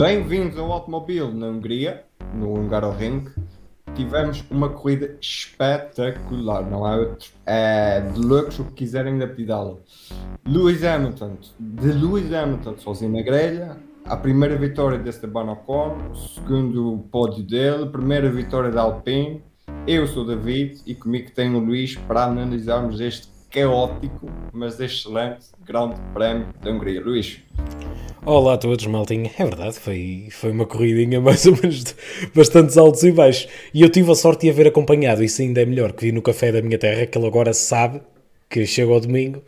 Bem-vindos ao automóvel na Hungria, no Hungaroring. Tivemos uma corrida espetacular, não há outro. É deluxe o que quiserem da pedala. Lewis Hamilton, de Lewis Hamilton sozinho na grelha, a primeira vitória de Esteban Ocon, o segundo pódio dele, primeira vitória da Alpine. Eu sou o David e comigo tenho o Luís para analisarmos este caótico, mas excelente Grande Prémio da Hungria. Luís. Olá a todos, maltinha. É verdade, foi, foi uma corridinha mais ou menos de bastantes altos e baixos. E eu tive a sorte de haver acompanhado, isso ainda é melhor, que vi no café da minha terra, que ele agora sabe que chega ao domingo,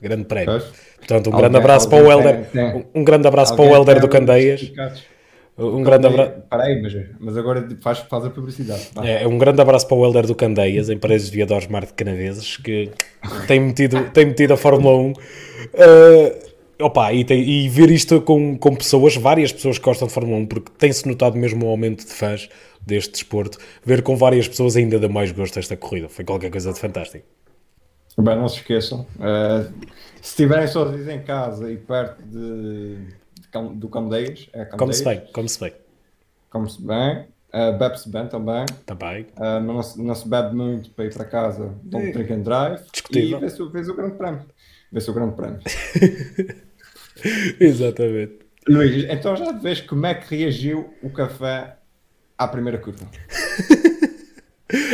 grande prémio. Portanto, um alguém, grande abraço para o Helder, um, um grande abraço para o Helder do Candeias. Um grande abraço. Peraí, mas, mas agora faz, faz a publicidade. É, um grande abraço para o Helder do Candeias, em Paredes de Viadores Mar de Canaveses, que tem metido, tem metido a Fórmula 1. Uh, Opa, e, tem, e ver isto com, com pessoas, várias pessoas que gostam de Fórmula 1, porque tem-se notado mesmo um aumento de fãs deste desporto, ver com várias pessoas ainda dá mais gosto esta corrida. Foi qualquer coisa de fantástico. Bem, não se esqueçam, uh, se estiverem sozinhos em casa e perto de do Candeias, é Como se bem, como se bem. Como se bem, uh, bebe-se bem também. Também. Uh, não, se, não se bebe muito para ir para casa, don't drink and drive. Discutível. E vê-se vê o grande prémio. Vê-se o grande prémio. Exatamente. Luís, então já vês como é que reagiu o café à primeira curva?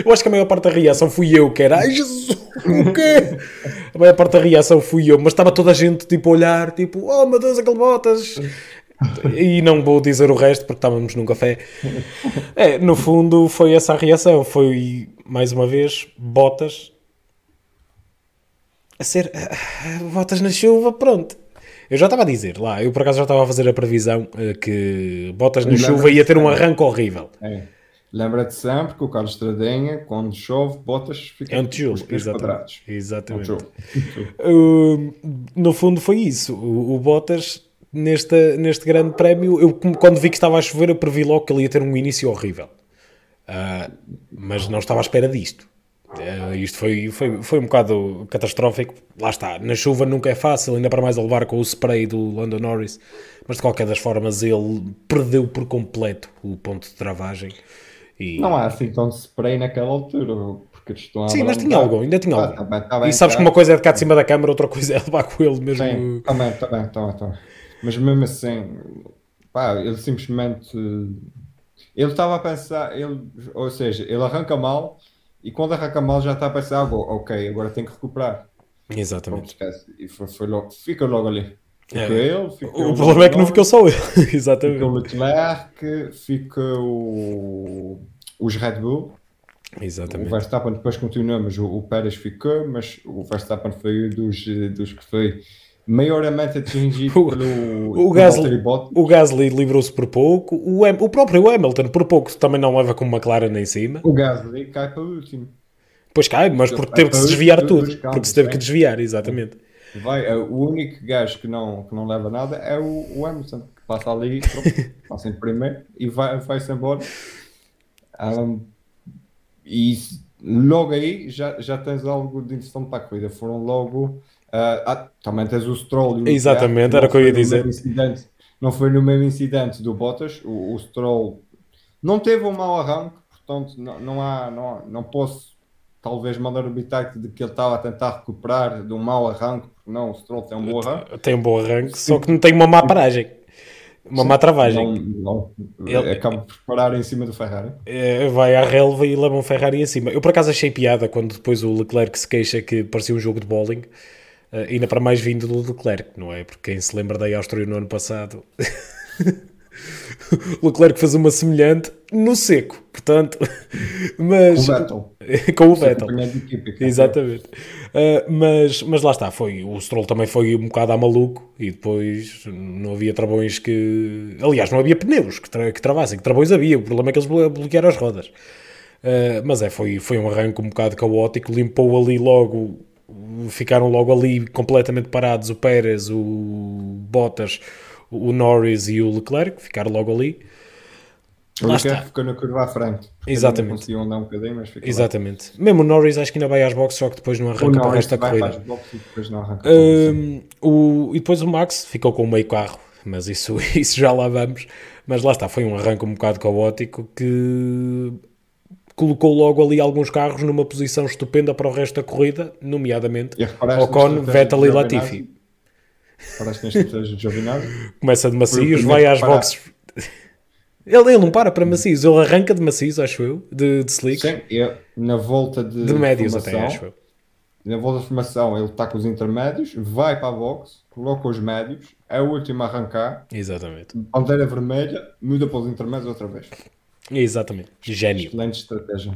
eu acho que a maior parte da reação fui eu, que era ai Jesus, o quê? A maior parte da reação fui eu, mas estava toda a gente tipo a olhar, tipo, oh meu Deus, aquele Botas. E não vou dizer o resto porque estávamos num café. É, no fundo foi essa a reação. Foi mais uma vez Botas a ser Botas na chuva, pronto. Eu já estava a dizer lá, eu por acaso já estava a fazer a previsão uh, que Bottas na chuva ia ter um arranque horrível. É. Lembra-te sempre que o Carlos Estradinha, quando chove, Bottas fica é um tijolo, exatamente. exatamente. É um uh, no fundo foi isso. O, o Bottas, neste, neste grande prémio, eu quando vi que estava a chover, eu previ logo que ele ia ter um início horrível. Uh, mas não estava à espera disto. Uh, isto foi, foi, foi um bocado catastrófico. Lá está, na chuva nunca é fácil, ainda para mais a levar com o spray do Lando Norris, mas de qualquer das formas ele perdeu por completo o ponto de travagem. E... Não há assim tão spray naquela altura, porque estão a Sim, mas tinha algo, ainda tinha ah, algo. Tá bem, tá bem, e sabes tá. que uma coisa é de cá de cima da câmara, outra coisa é levar com ele mesmo. Sim, também, também, também, também. Mas mesmo assim, pá, ele simplesmente. Ele estava a pensar, ele, ou seja, ele arranca mal e quando arranca mal já está a pensar, ah, ok, agora tem que recuperar. Exatamente. E foi, foi logo, fica logo ali. Fica é. ele, fica o, o problema é que não ficou só ele. Exatamente. Fica o Leclerc, fica o, os Red Bull. Exatamente. O Verstappen depois continua, mas o, o Pérez ficou, mas o Verstappen foi dos, dos que foi maiormente atingido pelo o Gasly, o Gasly livrou-se por pouco, o, o próprio Hamilton por pouco também não leva com uma McLaren em cima. O Gasly cai para o último. Pois cai, mas porque teve que se desviar tudo, porque se teve que desviar, exatamente. Vai, é, o único gajo que não, que não leva nada é o, o Hamilton, que passa ali, passa em primeiro e vai, vai-se embora. Um, e logo aí já, já tens algo de interessante para a corrida. Foram logo Uh, ah, também tens o Stroll. E o Exatamente, era o que eu ia dizer. Não foi no mesmo incidente do Bottas. O, o Stroll não teve um mau arranque, portanto, não, não, há, não, não posso talvez mandar o bitaque de que ele estava a tentar recuperar de um mau arranque, porque não, o Stroll tem um bom arranque. Tem um bom arranque, só que não tem uma má paragem. Uma Sim, má travagem. Não, não, ele acaba por parar em cima do Ferrari. É, vai à relva e leva um Ferrari em cima. Eu por acaso achei piada quando depois o Leclerc se queixa que parecia um jogo de bowling. Uh, ainda para mais vindo do Leclerc, não é? Porque quem se lembra da Áustria no ano passado, Leclerc fez uma semelhante no seco, portanto, mas com o Vettel, com o Vettel. exatamente. Uh, mas, mas lá está, foi o Stroll também foi um bocado a maluco e depois não havia travões que, aliás, não havia pneus que, tra que travassem, que travões havia, o problema é que eles bloquearam as rodas. Uh, mas é, foi, foi um arranque um bocado caótico, limpou ali logo ficaram logo ali completamente parados o Pérez, o Bottas, o Norris e o Leclerc, ficaram logo ali. O Lá Leclerc ficou na curva à frente. Exatamente. Andar um bocadinho, mas Exatamente. Lá. Mesmo o Norris acho que ainda vai às boxes, só que depois não arranca para o resto da corrida. E depois, não arranca um, o, e depois o Max ficou com o meio carro, mas isso, isso já lá vamos. Mas lá está, foi um arranque um bocado caótico que colocou logo ali alguns carros numa posição estupenda para o resto da corrida, nomeadamente Ocon, Vettel e Latifi. Paraste nesta estratégia de Giovinazzi? Começa de macios, vai às boxes. Ele, ele não para para macios, ele arranca de macios, acho eu, de, de slicks. Sim, eu, na volta de, de médios até, acho eu. Na volta de formação ele está com os intermédios, vai para a box, coloca os médios, é o último a arrancar. Exatamente. Bandeira vermelha, muda para os intermédios outra vez. Exatamente. Gênio. Excelente estratégia.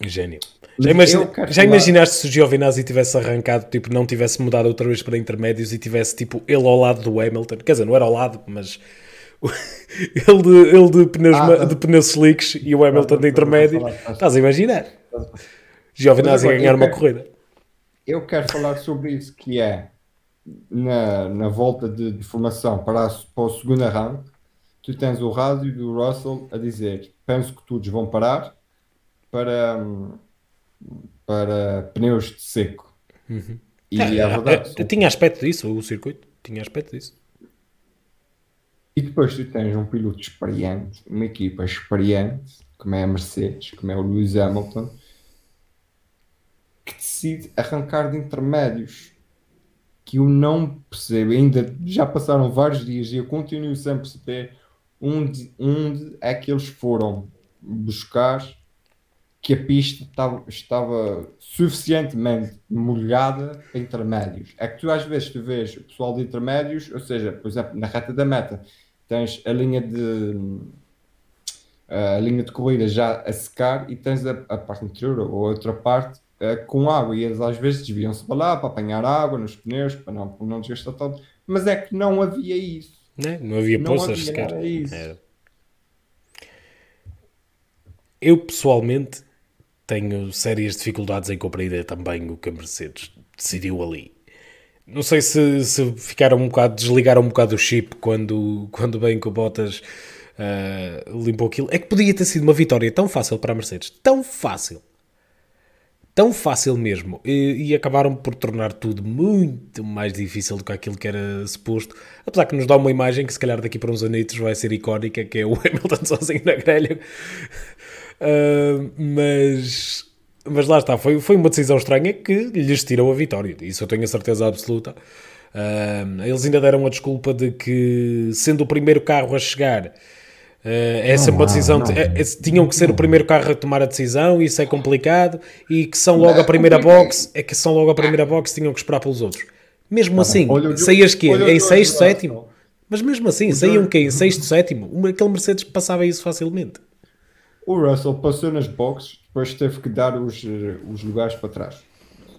Gênio. Já, imagina, já imaginaste se o Giovinazzi tivesse arrancado, tipo, não tivesse mudado outra vez para intermédios e tivesse, tipo, ele ao lado do Hamilton? Quer dizer, não era ao lado, mas ele de, ele de, pneus, ah, de pneus slicks e o Hamilton de intermédio. Estás a imaginar? Giovinazzi a ganhar uma corrida. Eu quero falar sobre isso, que é na, na volta de, de formação para, a, para o segundo arranque, tu tens o rádio do Russell a dizer penso que todos vão parar para, para pneus de seco. Uhum. E é, é verdade. É, tinha aspecto disso, o circuito. Tinha aspecto disso. E depois tu tens um piloto experiente, uma equipa experiente, como é a Mercedes, como é o Lewis Hamilton, que decide arrancar de intermédios. Que eu não percebo, ainda já passaram vários dias e eu continuo sem perceber onde, onde é que eles foram buscar que a pista estava, estava suficientemente molhada para intermédios. É que tu às vezes tu vês o pessoal de intermédios, ou seja, por exemplo, na reta da meta, tens a linha de a linha de corrida já a secar e tens a, a parte interior ou a outra parte uh, com água e eles às vezes desviam-se para lá para apanhar água nos pneus para não, para não desgastar todo, mas é que não havia isso. Não, né? não havia poças sequer. Era. Eu pessoalmente tenho sérias dificuldades em compreender também o que a Mercedes decidiu ali. Não sei se, se ficaram um bocado, desligaram um bocado o chip quando, quando bem que o Bottas uh, limpou aquilo. É que podia ter sido uma vitória tão fácil para a Mercedes, tão fácil, tão fácil mesmo, e, e, acabaram por tornar tudo muito mais difícil do que aquilo que era suposto. Apesar que nos dá uma imagem que se calhar daqui para uns anitos vai ser icónica, que é o Hamilton sozinho na grelha. Uh, mas, mas lá está, foi, foi uma decisão estranha que lhes tirou a vitória, isso eu tenho a certeza absoluta. Uh, eles ainda deram a desculpa de que, sendo o primeiro carro a chegar, Uh, é sempre uma decisão. Não, é, é, tinham que ser o primeiro carro a tomar a decisão, isso é complicado. E que são logo a primeira box, é que são logo a primeira box, tinham que esperar pelos outros. Mesmo assim, saías que Em sexto, sétimo? Mas mesmo assim, saíam que Em sexto, sétimo? Aquele Mercedes passava isso facilmente. O Russell passou nas boxes, depois teve que dar os, eh, os lugares para trás.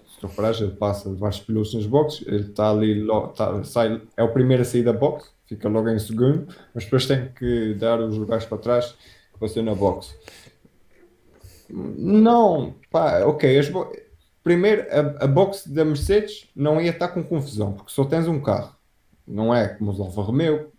Se tu reparares, ele passa vários pilotos nas boxes, ele está ali, tá, sai, é o primeiro a sair da box, fica logo em segundo, mas depois tem que dar os lugares para trás passou na box. Não, pá, ok. As Primeiro, a, a box da Mercedes não ia estar com confusão, porque só tens um carro. Não é como os Alfa Romeo,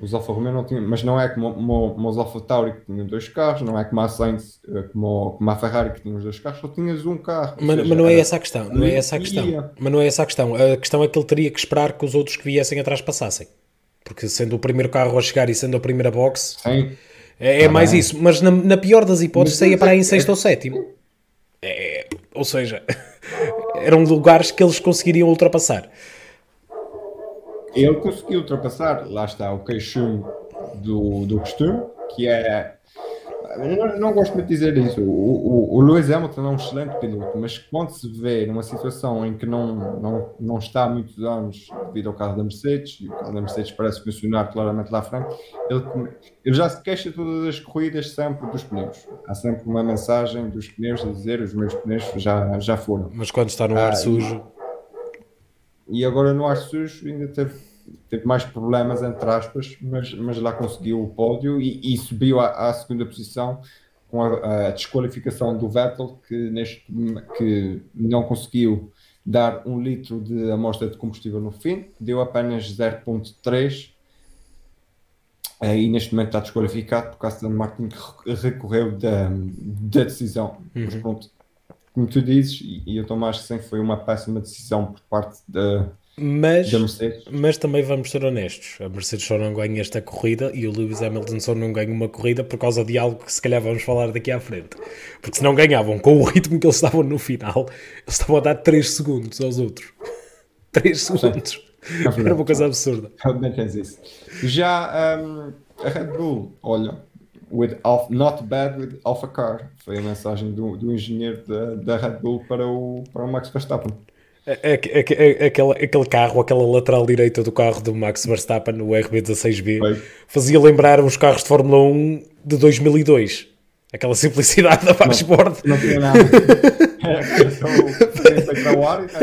os Alfa Romeo não tinham, mas não é como, como, como os Alfa Tauri que tinham dois carros, não é como a Sainz, eh, como, como a Ferrari que tinha os dois carros, só tinhas um carro. Mas, seja, mas não é essa a questão, não é essa a questão. Mas não é essa a questão. A questão é que ele teria que esperar que os outros que viessem atrás passassem. Porque sendo o primeiro carro a chegar e sendo a primeira box, Sim. é, é ah, mais isso. Mas na, na, pior das hipóteses, saía para aí em sexto é... ou sétimo. É, ou seja, eram lugares que eles conseguiriam ultrapassar. Ele conseguiu ultrapassar, lá está, o queixume do, do costume, que é. Não, não gosto muito de dizer isso. O, o, o Lewis Hamilton é um excelente piloto, mas quando se vê numa situação em que não, não, não está há muitos anos devido ao carro da Mercedes, e o carro da Mercedes parece funcionar claramente lá à frente, ele, ele já se queixa todas as corridas sempre dos pneus. Há sempre uma mensagem dos pneus a dizer os meus pneus já, já foram. Mas quando está no ar ah, sujo. E agora no ar sujo ainda teve, teve mais problemas, entre aspas, mas, mas lá conseguiu o pódio e, e subiu à, à, segunda posição com a, a, desqualificação do Vettel, que, neste, que não conseguiu dar um litro de amostra de combustível no fim, deu apenas 0.3 e neste momento está desqualificado por causa da Martin que recorreu da, da decisão. Uhum. Mas pronto, como tu dizes, e eu estou mais que foi uma péssima decisão por parte da, Mas, mas também vamos ser honestos: a Mercedes só não ganha esta corrida e o Lewis Hamilton só não ganha uma corrida por causa de algo que se calhar vamos falar daqui à frente. Porque se não ganhavam com o ritmo que eles estavam no final, eles estavam a dar 3 segundos aos outros. 3 segundos. É Era uma coisa absurda. Realmente é isso. Já um, a Red Bull, olha, with not bad with Alpha Car. Foi a mensagem do, do engenheiro da, da Red Bull para o, para o Max Verstappen. É, é, é, aquele, aquele carro, aquela lateral direita do carro do Max Verstappen, no RB16B, fazia lembrar uns carros de Fórmula 1 de 2002. Aquela simplicidade da Max Sport. Não, não tinha nada. é, só o ar e está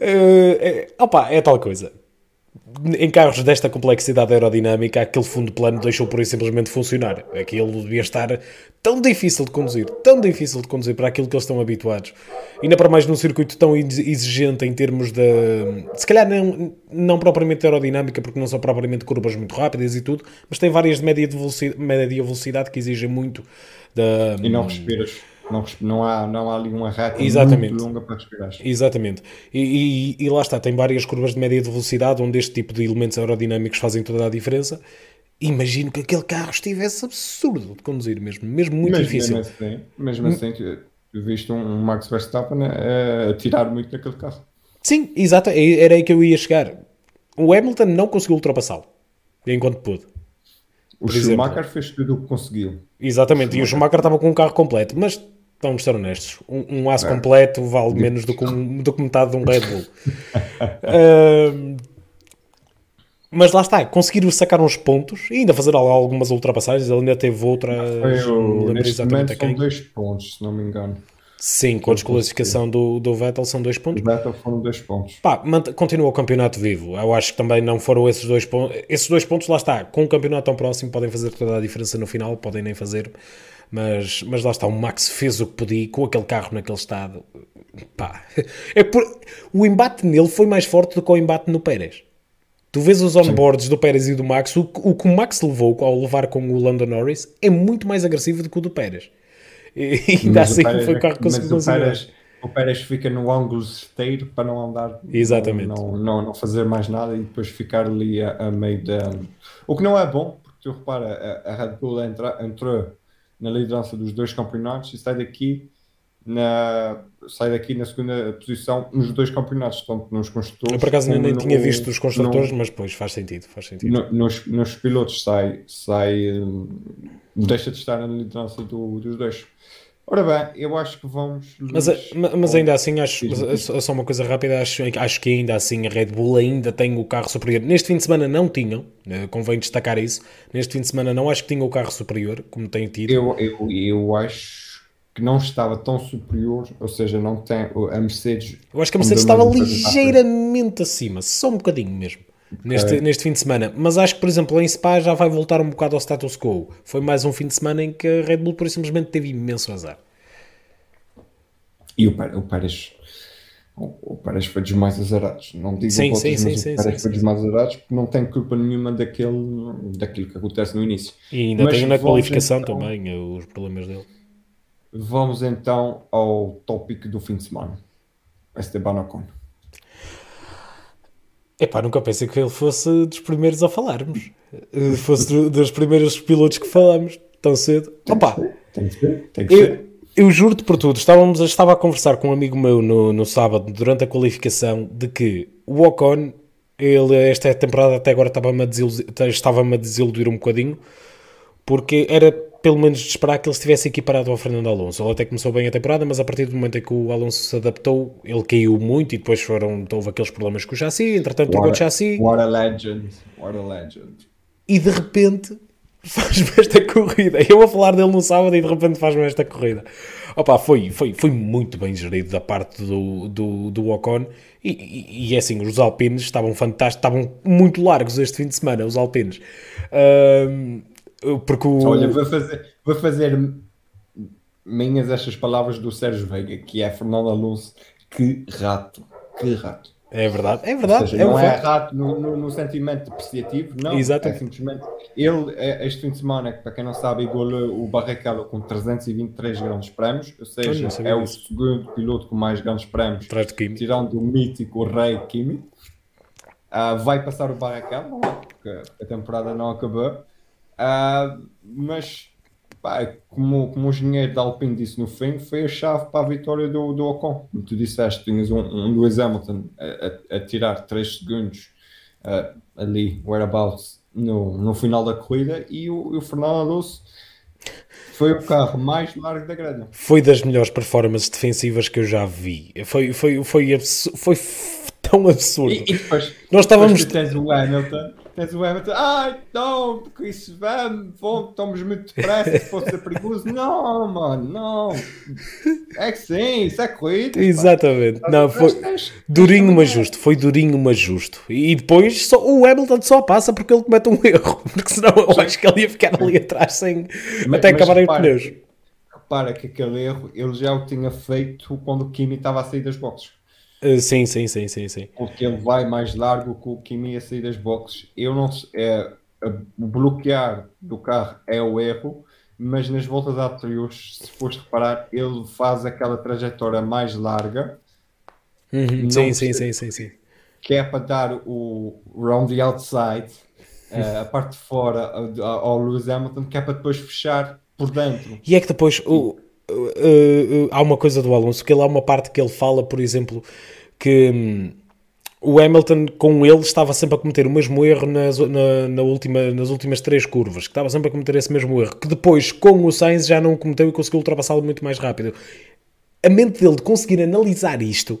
uh, é, opa, é tal coisa em carros desta complexidade aerodinâmica, aquele fundo plano deixou por isso simplesmente funcionar. Aquilo devia estar tão difícil de conduzir, tão difícil de conduzir para aquilo que eles estão habituados. Ainda para mais num circuito tão exigente em termos de. Se calhar não, não propriamente aerodinâmica, porque não são propriamente curvas muito rápidas e tudo, mas tem várias de média, de velocidade, média velocidade que exigem muito da. E não respiras. Não, não, há, não há ali uma reta Exatamente. muito longa para respirar. Exatamente. E, e, e, lá está, tem várias curvas de média de velocidade onde este tipo de elementos aerodinâmicos fazem toda a diferença. Imagino que aquele carro estivesse absurdo de conduzir mesmo, mesmo muito mas, difícil. Mesmo assim, mesmo assim viste um Max Verstappen a, a tirar muito daquele carro. Sim, exato, é, era aí que eu ia chegar. O Hamilton não conseguiu ultrapassá-lo enquanto pôde. O Schumacher exemplo. fez tudo o que conseguiu. Exatamente, o e o Schumacher estava com um carro completo, mas vamos ser honestos, um, um aço é. completo vale menos do que, um, do que metade de um Red Bull. uh, mas lá está, conseguiram sacar uns pontos e ainda fazer algumas ultrapassagens. Ele ainda teve outra. Foi neste momento são dois pontos, se não me engano. Sim, com a desqualificação do, do Vettel são dois pontos. O Vettel foram dois pontos. Pá, continua o campeonato vivo. Eu acho que também não foram esses dois pontos. Esses dois pontos, lá está, com o campeonato tão próximo, podem fazer toda a diferença no final, podem nem fazer. Mas, mas lá está, o Max fez o que podia com aquele carro naquele estado. Pá, é por... o embate nele foi mais forte do que o embate no Pérez. Tu vês os onboards do Pérez e do Max, o, o que o Max levou ao levar com o Lando Norris é muito mais agressivo do que o do Pérez. E ainda mas assim Pérez, foi o carro que conseguiu o Pérez, o Pérez fica no ângulo esteiro para não andar, Exatamente. Não, não, não fazer mais nada e depois ficar ali a, a meio da. O que não é bom, porque tu repara, a, a Red Bull entra, entrou na liderança dos dois campeonatos e sai daqui na, sai daqui na segunda posição nos dois campeonatos, tanto nos construtores. Eu por acaso nem, no, tinha visto os construtores, no, mas pois faz sentido. Faz sentido. No, nos, nos pilotos sai, sai, deixa de estar na liderança do, dos dois. Ora bem, eu acho que vamos. Mas, mas ainda assim, acho, só uma coisa rápida, acho, acho que ainda assim a Red Bull ainda tem o carro superior. Neste fim de semana não tinham, eh, convém destacar isso. Neste fim de semana não acho que tinha o carro superior, como tem tido. Eu, eu, eu acho que não estava tão superior, ou seja, não tem a Mercedes. Eu acho que a Mercedes estava ligeiramente acima, só um bocadinho mesmo. Neste, okay. neste fim de semana, mas acho que, por exemplo, em Spa já vai voltar um bocado ao status quo. Foi mais um fim de semana em que a Red Bull, por simplesmente, teve imenso azar. E o, o Pérez, o, Pérez foi dos mais azarados. Não digo sim, sim, sim, sim, o Pérez foi dos mais azarados porque não tem culpa nenhuma daquele, daquilo que acontece no início. E ainda mas tem na qualificação então, também eh, os problemas dele. Vamos então ao tópico do fim de semana. Esteban Ocon. Epá, nunca pensei que ele fosse dos primeiros a falarmos. Eh, fosse dos primeiros pilotos que falamos tão cedo. Tem Opa, que tem que ser. Tem que eu, ser. eu juro-te por tudo, estávamos, estava a conversar com um amigo meu no, no sábado, durante a qualificação, de que o Ocon, ele, esta temporada até agora estava-me a, desiludir, estava a desiludir um bocadinho, porque era pelo menos de esperar que ele estivesse equiparado ao Fernando Alonso. Ele até começou bem a temporada, mas a partir do momento em que o Alonso se adaptou, ele caiu muito e depois foram, houve aqueles problemas com o chassi, entretanto trocou de chassi. What a legend, what a legend. E de repente faz-me esta corrida. Eu vou falar dele no sábado e de repente faz-me esta corrida. Opa, foi, foi, foi muito bem gerido da parte do, do, do Ocon e, e, e é assim, os alpinos estavam fantásticos, estavam muito largos este fim de semana, os alpinos. Uh, porque o... Olha, vou fazer, vou fazer minhas estas palavras do Sérgio Veiga, que é Fernando Alonso. Que rato, que rato. É verdade, é verdade. Seja, é não um é facto. errado no, no, no sentimento depreciativo, não. Exatamente. É simplesmente. Ele, é- este fim de semana, para quem não sabe, igualou o Barrichello com 323 grandes prémios, ou Eu seja, é o disso. segundo piloto com mais grandes prémios, tirando o mítico Rei Kimi. Ah, vai passar o Barrichello, é? Porque a temporada não acabou. Ah, mas, pá, como, como o engenheiro da Alpine disse no fim, foi a chave para a vitória do, do Ocon. Como tu disseste, tinhas um, um Lewis Hamilton a, a- a tirar 3 segundos ah, ali, whereabouts, no, no final da corrida, e o, e o Fernando Alonso foi o carro mais largo da grelha. Foi das melhores performances defensivas que eu já vi. Foi, foi, foi, absu- foi tão absurdo. E, e depois, Nós estávamos. depois tens o Hamilton, tens o Hamilton, ai não, porque isso vamos, vamos, estamos muito depressa, se fosse ser perigoso. Não, mano, não. É que sim, isso é corrida. Exatamente. Não, foi tens- durinho, mas justo. Foi durinho, mas justo. E depois só, o Hamilton só passa porque ele comete um erro. Porque senão eu acho que ele ia ficar ali atrás sem Mas- até acabarem os repara, pneus. Repara que aquele erro ele já o tinha feito quando o Kimi estava a sair das boxes. Uh, sim, sim, sim, sim, sim. Porque ele vai mais largo que o Kimi a sair das boxes. Eu não é, o bloquear do carro é o erro, mas nas voltas anteriores, se fores reparar, ele faz aquela trajetória mais larga, Uhum, Sim, sim, sim, sim, sim. que é para dar o round the outside, eh, a parte de fora ao Lewis Hamilton, que é para depois fechar por dentro. E é que depois o, uh, há uma coisa do Alonso, que ele há uma parte que ele fala, por exemplo, que hum, o Hamilton com ele estava sempre a cometer o mesmo erro nas, na, na última, nas últimas três curvas, que estava sempre a cometer esse mesmo erro, que depois com o Sainz já não o cometeu e conseguiu ultrapassá-lo muito mais rápido. A mente dele de conseguir analisar isto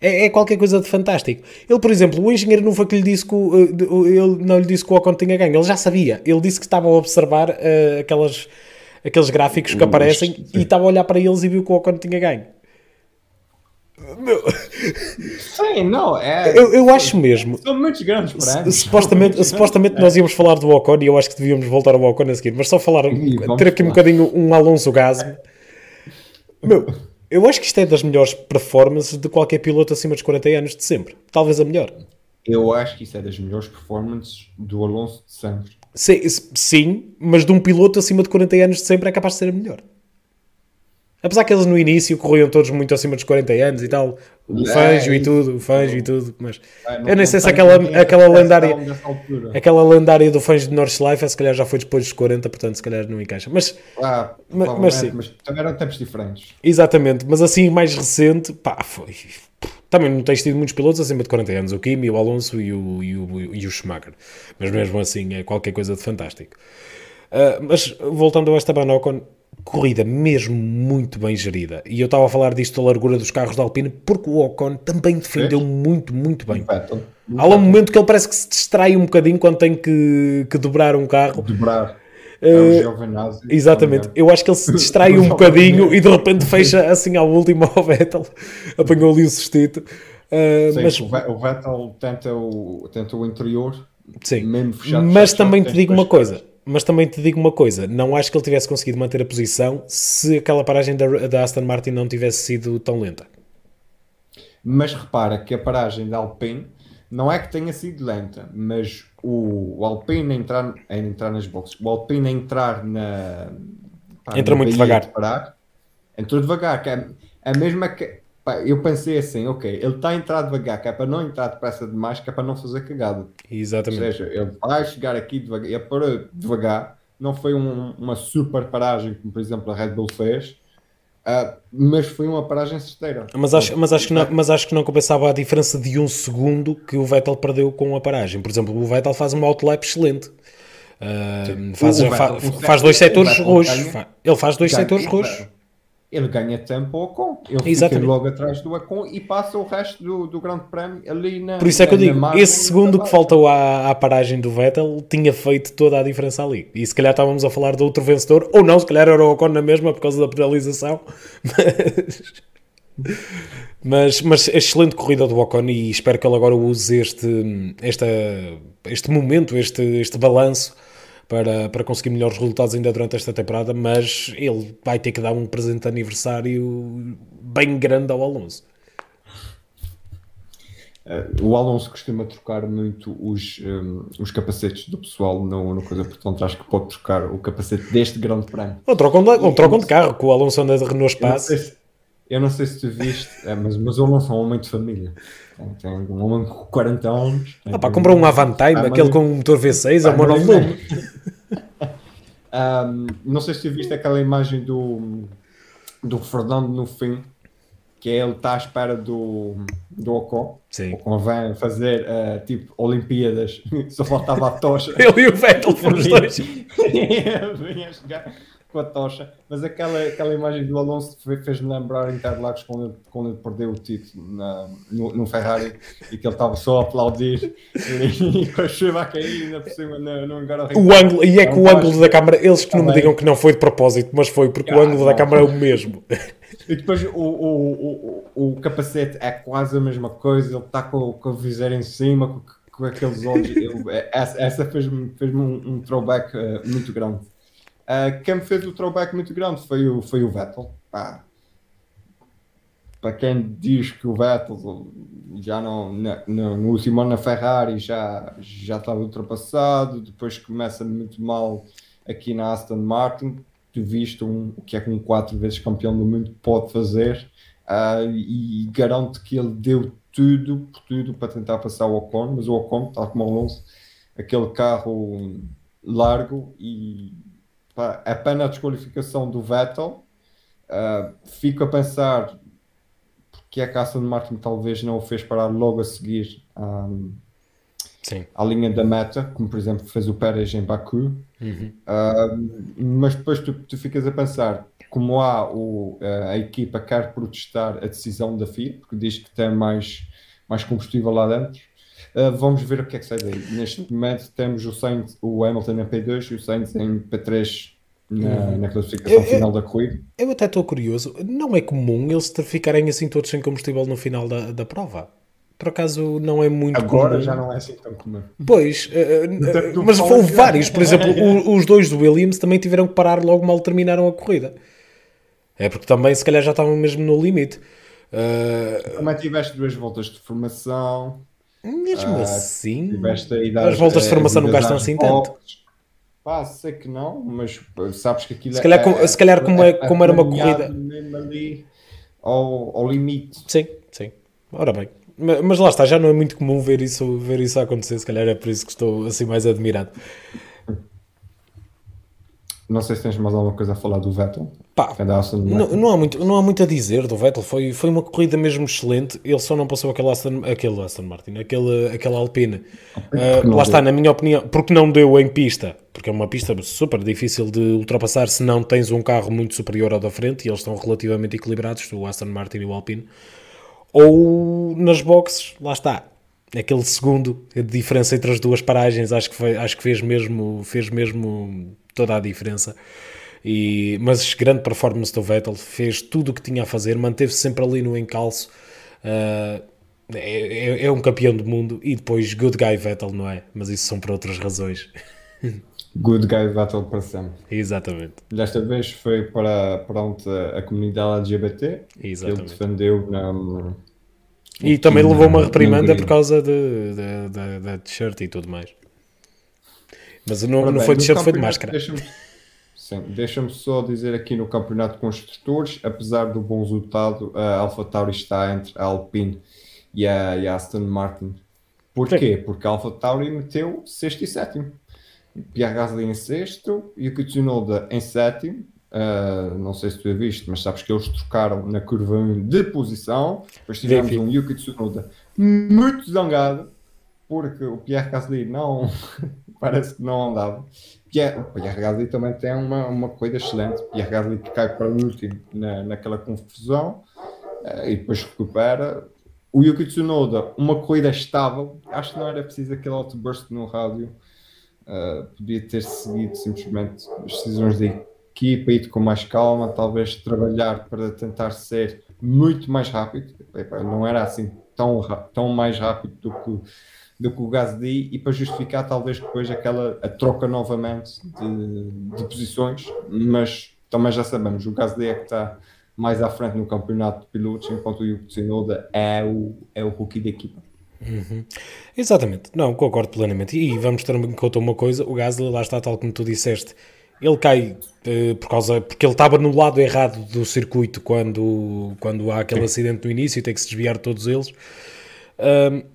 é, é qualquer coisa de fantástico. Ele, por exemplo, o engenheiro não foi que lhe disse que o, uh, ele não lhe disse que o Ocon tinha ganho, ele já sabia. Ele disse que estava a observar uh, aquelas, aqueles gráficos que Os- aparecem sim. e estava a olhar para eles e viu que o Ocon tinha ganho. Meu, Sim, não, é. eu, eu acho mesmo. São muitos grandes prémios. Supostamente, São supostamente nós íamos falar do Ocon e eu acho que devíamos voltar ao Ocon a seguir, mas só falar, Ih, ter aqui um falar. bocadinho um Alonso Gasme. Meu, eu acho que isto é das melhores performances de qualquer piloto acima dos 40 anos de sempre. Talvez a melhor. Eu acho que isso é das melhores performances do Alonso de sempre. Sim, sim, mas de um piloto acima de 40 anos de sempre é capaz de ser a melhor. Apesar que eles no início corriam todos muito acima dos 40 anos e tal, o É, Fangio e tudo, o Fangio e tudo, mas Ah, eu nem sei se aquela, aquela que lendária, aquela lendária do Fangio de Nordschleife, se calhar já foi depois dos 40, portanto se calhar não encaixa. Mas, Ah, Mas- mas sim. mas também eram tempos diferentes. exatamente, mas assim mais recente, pá, foi... Também não tens tido muitos pilotos acima de 40 anos, o Kimi, o Alonso e o, e o, e o Schumacher. Mas mesmo assim é qualquer coisa de fantástico. Uh, mas voltando ao Esteban Ocon, corrida mesmo muito bem gerida. E eu estava a falar disto da largura dos carros da Alpine, porque o Ocon também defendeu muito, muito bem. Vettel, Há lá um momento que ele parece que se distrai um bocadinho quando tem que, que dobrar um carro. dobrar. É o Giovinazzi. Exatamente, eu acho que ele se distrai um bocadinho e de repente fecha assim ao último ao Vettel, apanhou ali o cestito. Uh, Sim, mas o Ve- o Vettel tenta o, tenta o interior, Sim, mesmo fechado. mas fechado, também te digo uma coisa. Mas também te digo uma coisa, não acho que ele tivesse conseguido manter a posição se aquela paragem da, da Aston Martin não tivesse sido tão lenta. Mas repara que a paragem da Alpine não é que tenha sido lenta, mas o, o Alpine a entrar, a entrar nas boxes, o Alpine a entrar na. pá, Entra na muito devagar. de Parar, entrou devagar, que é a mesma que. pá, eu pensei assim, ok, ele está a entrar devagar, que é para não entrar depressa demais, que é para não fazer cagada. Ou Exatamente. seja, ele vai chegar aqui devagar, ele parou devagar, não foi um- uma super paragem como por exemplo a Red Bull fez, ah, mas foi uma paragem certeira. Mas acho, mas, acho que não, mas acho que não compensava a diferença de um segundo que o Vettel perdeu com a paragem. Por exemplo, o Vettel faz uma outlap excelente. Uh, faz, O fa- Vettel faz dois o setores roxos. Ele faz dois setores roxos. Ele ganha tempo ao Ocon. Ele fica Exatamente. logo atrás do Ocon e passa o resto do, do Grande Prémio ali na. Por isso é que eu digo, esse segundo que faltou à, à paragem do Vettel tinha feito toda a diferença ali. E se calhar estávamos a falar de outro vencedor, ou não, se calhar era o Ocon na mesma por causa da penalização. Mas, mas, mas excelente corrida do Ocon e espero que ele agora use este, esta, este momento, este, este balanço para, para conseguir melhores resultados ainda durante esta temporada. Mas ele vai ter que dar um presente de aniversário bem grande ao Alonso. Uh, o Alonso costuma trocar muito os, um, os capacetes do pessoal no, no coisa, portanto acho que pode trocar o capacete deste grande prémio. Ou trocam de, ou trocam de carro, que o Alonso anda de Renault Espaço. Eu não sei se tu viste, é, mas, mas eu não sou um homem de família. Tem, um homem com 40 anos. Ah, pá, compra um Avantime, ah, aquele com um motor V6, é um monovolume. um, não sei se tu viste aquela imagem do, do Fernando no fim, que é ele está à espera do, do Ocon. Sim. O Ocon vem fazer uh, tipo Olimpíadas, só faltava a tocha. ele e o Vettel foram os dois. Com a tocha, mas aquela, aquela imagem do Alonso fez-me lembrar Interlagos quando ele, quando ele perdeu o título na, no, no, Ferrari e que ele estava só a aplaudir e, com a chuva a cair ainda por cima O ângulo, e é que o ângulo da câmara, eles que não me digam que não foi de propósito, mas foi porque ah, o ângulo não. da câmara é o mesmo. E depois o, o, o, o, capacete é quase a mesma coisa, ele está com, com a viseira em cima, com, com aqueles olhos. Eu, é, essa, essa fez-me fez um, um throwback uh, muito grande. Uh, quem me fez o throwback muito grande foi o, foi o Vettel. Para quem diz que o Vettel já não, no, último ano na Ferrari já, já estava ultrapassado, depois começa muito mal aqui na Aston Martin, tu viste um, o que é que um quatro vezes campeão do mundo pode fazer uh, e, e garanto que ele deu tudo por tudo para tentar passar o Ocon, mas o Ocon, tal como o Alonso, aquele carro largo e a pena a desqualificação do Vettel. Uh, fico a pensar porque é que a Aston Martin talvez não o fez parar logo a seguir um, à linha da meta, como por exemplo fez o Pérez em Baku. Uhum. Uh, mas depois tu, tu, ficas a pensar como há o, a equipa quer protestar a decisão da FIA, porque diz que tem mais, mais combustível lá dentro. Uh, vamos ver o que é que sai daí. Neste momento temos o, Sainz, o Hamilton em P2 e o Sainz em P3 na, uhum. na classificação eu, final da corrida. Eu até estou curioso. Não é comum eles ficarem assim todos sem combustível no final da, da prova? Por acaso não é muito Agora comum. já não é assim tão comum. Pois, uh, mas houve vários. Por exemplo, o, os dois do Williams também tiveram que parar logo mal terminaram a corrida. É porque também se calhar já estavam mesmo no limite. Uh, Como é que tiveste duas voltas de formação? Mesmo uh, assim, as voltas de formação não gastam assim tanto. Pá, sei que não, mas sabes que aquilo se calhar, é, se calhar como, é, como era uma corrida ali ao, ao limite. Sim, sim. Ora bem, mas lá está, já não é muito comum ver isso, ver isso acontecer, se calhar é por isso que estou assim mais admirado. Não sei se tens mais alguma coisa a falar do Vettel. Pá, não, não, há muito, não há muito a dizer do Vettel. Foi, foi uma corrida mesmo excelente. Ele só não passou aquele Aston, aquele Aston Martin, aquele, aquela Alpine. Uh, lá está, na minha opinião, porque não deu em pista. Porque é uma pista super difícil de ultrapassar se não tens um carro muito superior ao da frente e eles estão relativamente equilibrados, o Aston Martin e o Alpine. Ou nas boxes, lá está. Aquele segundo, a diferença entre as duas paragens, acho que, foi, acho que fez mesmo, fez mesmo toda a diferença. E, mas grande performance do Vettel, fez tudo o que tinha a fazer, manteve-se sempre ali no encalço. Uh, é, é, um campeão do mundo e depois Good Guy Vettel, não é? Mas isso são por outras razões. Good Guy Vettel para sempre. Exatamente. Desta vez foi para, para a, comunidade LGBT. Exatamente. Ele defendeu na. E também levou uma reprimanda por causa da t-shirt e tudo mais. Mas não, não foi de foi de máscara. Deixa-me deixa só dizer aqui no campeonato de construtores, apesar do bom resultado, a AlphaTauri está entre a Alpine e a, e a Aston Martin. Porquê? Sim. Porque a AlphaTauri meteu sexto e sétimo. Pierre Gasly em sexto, Yuki Tsunoda em sétimo. Uh, não sei se tu a viste, mas sabes que eles trocaram na curva 1 de posição. Depois tivemos um Yuki Tsunoda muito zangado, porque o Pierre Gasly não parece que não andava. Pierre, o Pierre Gasly também tem uma, uma corrida excelente. Pierre Gasly que cai para o último na, naquela confusão uh, e depois recupera. O Yuki Tsunoda, uma corrida estável. Acho que não era preciso aquele outburst no rádio. Uh, podia ter seguido simplesmente as decisões da equipa, ido com mais calma, talvez trabalhar para tentar ser muito mais rápido. Não era assim tão, tão mais rápido do que do que o Gasly e para justificar talvez depois aquela a troca novamente de, de posições, mas também já sabemos, o Gasly é que está mais à frente no campeonato de pilotos, enquanto o Yuki Tsunoda é o, é o rookie da equipa. Uhum. Exatamente, não, concordo plenamente. E vamos ter em conta uma coisa: o Gasly, lá está, tal como tu disseste, ele cai uh, por causa, porque ele estava no lado errado do circuito quando, quando há aquele Sim. acidente no início e tem que se desviar todos eles. Um,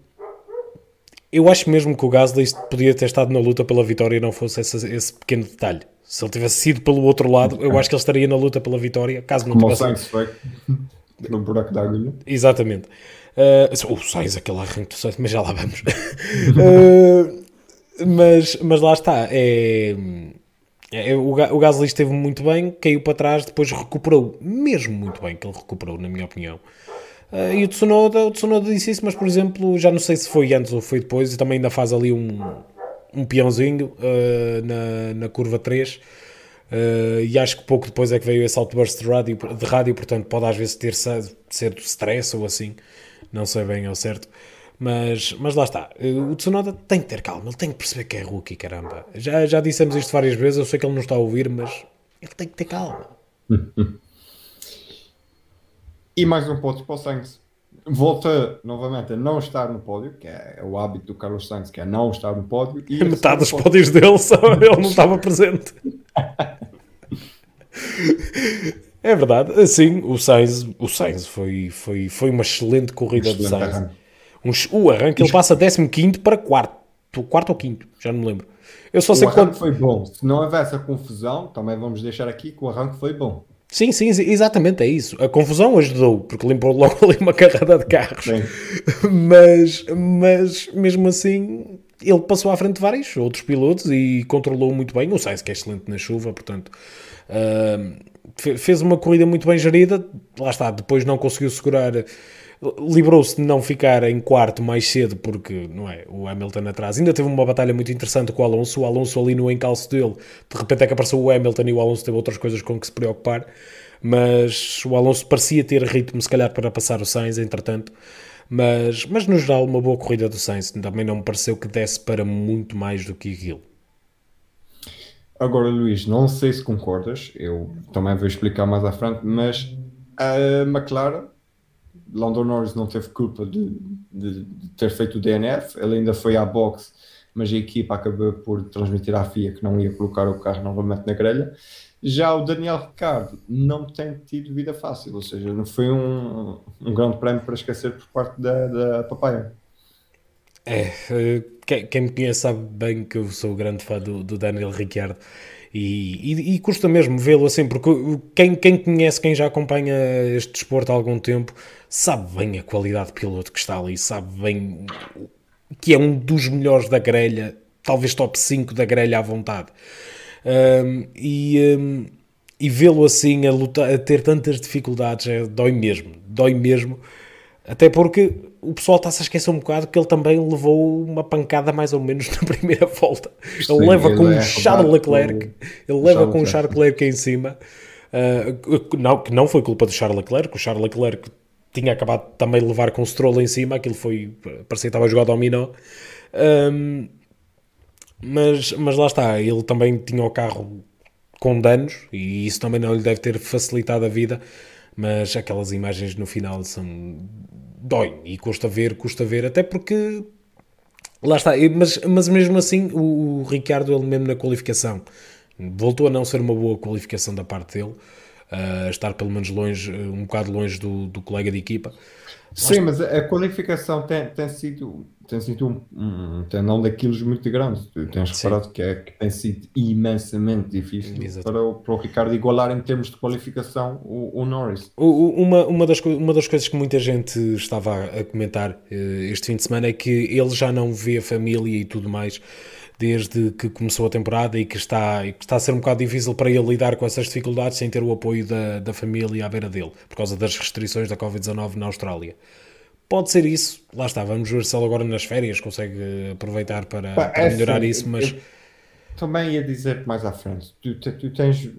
eu acho mesmo que o Gasly podia ter estado na luta pela vitória e não fosse esse, esse pequeno detalhe. Se ele tivesse sido pelo outro lado, eu acho que ele estaria na luta pela vitória, caso não Como tivesse... o Sainz foi no buraco da agulha. Exatamente. Uh, o Sainz, aquele arranque do Sainz, mas já lá vamos. uh, mas, mas lá está. É, é, o, o Gasly esteve muito bem, caiu para trás, depois recuperou, mesmo muito bem que ele recuperou, na minha opinião. Uh, e o Tsunoda, o Tsunoda disse isso, mas por exemplo, já não sei se foi antes ou foi depois, e também ainda faz ali um, um peãozinho uh, na, na curva 3. Uh, ah, e acho que pouco depois é que veio esse outburst de rádio, de rádio portanto pode às vezes ter ser do stress ou assim, não sei bem ao certo. Mas, mas lá está, o Tsunoda tem que ter calma, ele tem que perceber que é rookie, caramba. Já, já dissemos isto várias vezes, eu sei que ele não está a ouvir, mas ele tem que ter calma. E mais um ponto para o Sainz. Volta novamente a não estar no pódio, que é o hábito do Carlos Sainz, que é não estar no pódio. E Metade dos pódios dele, só ele não estava presente. é verdade, sim, o Sainz, o Sainz foi, foi, foi uma excelente corrida excelente do Sainz. Arranque. Um, o arranque ele passa 15 para quarto, quarto ou quinto, já não me lembro. Eu só o sei arranque quando... foi bom. Se não houvesse a confusão, também vamos deixar aqui que o arranque foi bom. Sim, sim, exatamente, é isso. A confusão ajudou, porque limpou logo ali uma carrada de carros. Mas, mas, mesmo assim, ele passou à frente de vários outros pilotos e controlou muito bem. O Sainz, que é excelente na chuva, portanto, uh, fez uma corrida muito bem gerida. Lá está, depois não conseguiu segurar livrou-se de não ficar em quarto mais cedo porque não é o Hamilton atrás. Ainda teve uma batalha muito interessante com o Alonso. O Alonso ali no encalço dele de repente é que apareceu o Hamilton e o Alonso teve outras coisas com que se preocupar. Mas o Alonso parecia ter ritmo se calhar para passar o Sainz entretanto. Mas, mas no geral uma boa corrida do Sainz. Também não me pareceu que desse para muito mais do que aquilo. Agora, Luís, não sei se concordas, eu também vou explicar mais à frente, mas a McLaren Lando Norris não teve culpa de, de, de, ter feito o DNF, ele ainda foi à boxe, mas a equipa acabou por transmitir à FIA que não ia colocar o carro novamente na grelha. Já o Daniel Ricciardo não tem tido vida fácil, ou seja, não foi um, um grande prémio para esquecer por parte da, da papaya. É, eh, quem, quem me conhece sabe bem que eu sou grande fã do, do Daniel Ricciardo e, e, e custa mesmo vê-lo assim, porque quem, quem conhece, quem já acompanha este desporto há algum tempo, sabe bem a qualidade de piloto que está ali, sabe bem que é um dos melhores da grelha, talvez top 5 da grelha à vontade. Um, e, um, e vê-lo assim a, lutar, a ter tantas dificuldades é, dói mesmo, dói mesmo. Até porque o pessoal está-se a esquecer um bocado que ele também levou uma pancada mais ou menos na primeira volta. Sim, ele leva ele com é Charles Leclerc, ele leva Charles com o Charles Leclerc em cima. Uh, não, que não foi culpa do Charles Leclerc, o Charles Leclerc tinha acabado também de levar com o Stroll em cima, aquilo foi, parecia que estava a jogar dominó. Um, mas, mas lá está, ele também tinha o carro com danos e isso também não lhe deve ter facilitado a vida, mas aquelas imagens no final são dói e custa ver, custa ver, até porque lá está, mas, mas mesmo assim o, o Ricardo, ele mesmo na qualificação, voltou a não ser uma boa qualificação da parte dele, uh, estar pelo menos longe, um bocado longe do, do colega de equipa. Sim, mas a qualificação tem, tem sido tem sido um, um tendão daqueles muito grande. Tu tens reparado que, é, que tem sido imensamente difícil para o, para o Ricardo igualar em termos de qualificação o, o Norris. Uma, uma, das, uma das coisas que muita gente estava a comentar uh, este fim de semana é que ele já não vê a família e tudo mais desde que começou a temporada e que está, que está a ser um bocado difícil para ele lidar com essas dificuldades sem ter o apoio da, da família à beira dele, por causa das restrições da Covid-19 na Austrália. Pode ser isso, lá está, vamos ver se ele agora nas férias consegue aproveitar para, Pá, para é melhorar assim, isso, mas... Também ia dizer mais à frente, tu, tu, tens,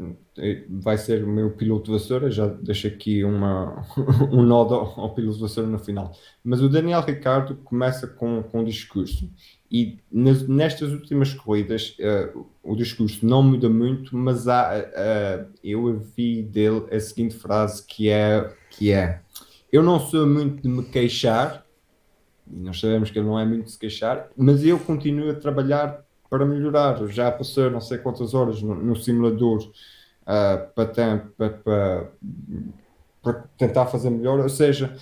vai ser o meu piloto de vassoura, já deixo aqui uma, um nó ao, ao piloto de vassoura no final, mas o Daniel Ricardo começa com, com um discurso e nas, nestas últimas corridas uh, o discurso não muda muito, mas há, uh, eu vi dele a seguinte frase que é, que é eu não sou muito de me queixar, e nós sabemos que ele não é muito de se queixar, mas eu continuo a trabalhar para melhorar. Já passei não sei quantas horas no, no simulador uh, para, para, para, para, tentar fazer melhor, ou seja,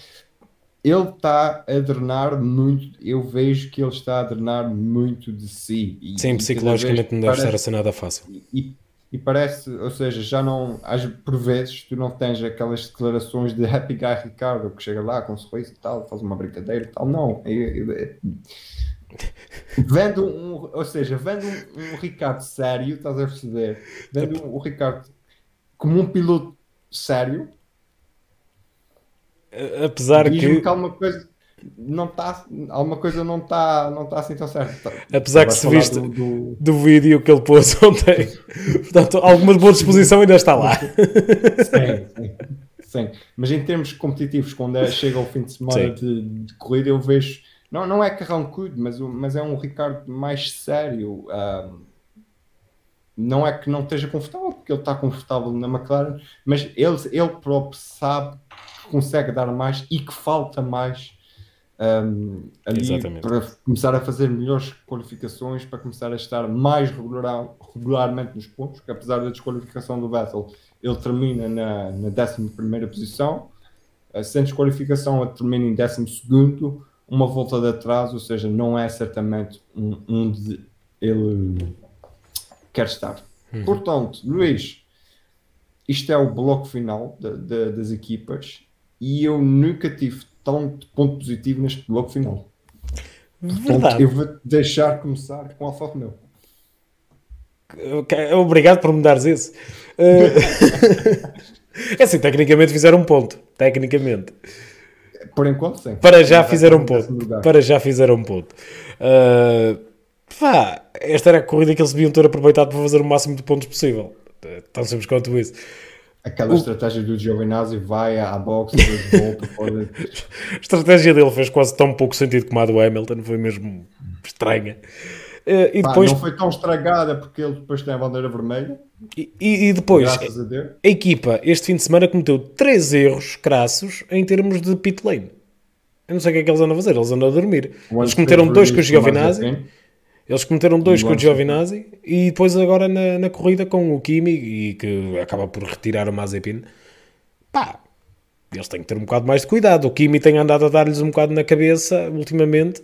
ele está a drenar muito, eu vejo que ele está a drenar muito de si. E, Sim, psicologicamente não deve parece, estar a ser nada fácil. E, e parece, ou seja, já não, por vezes, tu não tens aquelas declarações de Happy Guy Ricardo que chega lá com um sorriso e tal, faz uma brincadeira e tal. Não. vendo um, ou seja, vendo um, um, Ricardo sério, estás a perceber? Vendo um, um Ricardo como um piloto sério, apesar que... que alguma coisa não está alguma coisa não está não está assim tão certo apesar que se viste do, do... do, vídeo que ele pôs ontem portanto alguma boa disposição ainda está lá. Sim, sim, sim, mas em termos competitivos quando é, chega ao fim de semana de, de, corrida eu vejo não, não é carrancudo mas, mas é um Ricardo mais sério um, não é que não esteja confortável porque ele está confortável na McLaren mas ele, ele próprio sabe que consegue dar mais e que falta mais um, ali Exatamente. para começar a fazer melhores qualificações, para começar a estar mais regular, regularmente nos pontos, que apesar da desqualificação do Vettel, ele termina na, na 11 posição, uh, sem desqualificação ele termina em 12 uma volta de atraso, ou seja, não é certamente um, onde ele quer estar. Uhum. Portanto, Luís, isto é o bloco final de, de, das equipas e eu nunca tive tão ponto positivo neste bloco final. Portanto, eu vou deixar começar com Alfa Romeo. Okay. Obrigado por me dares esse. Uh... é assim, tecnicamente fizeram um ponto. Tecnicamente. Por enquanto, sim. Para já fizeram um ponto. Para já fizeram um ponto. Uh... Pá, esta era a corrida que eles deviam ter aproveitado para fazer o máximo de pontos possível. Tão simples quanto isso. Aquela o... estratégia do Giovinazzi vai à boxe, depois volta. Pode... A estratégia dele fez quase tão pouco sentido como a do Hamilton, foi mesmo estranha. Uh, e depois... não foi tão estragada porque ele depois tem a bandeira vermelha. E, e, e depois, a, a, equipa este fim de semana cometeu três erros crassos em termos de pit lane. Eu não sei o que é que eles andam a fazer, eles andam a dormir. Eles cometeram dois com o Giovinazzi. Eles cometeram dois com o Giovinazzi e depois agora na, na, corrida com o Kimi e que acaba por retirar o Mazepin. Pá, eles têm que ter um bocado mais de cuidado. O Kimi tem andado a dar-lhes um bocado na cabeça ultimamente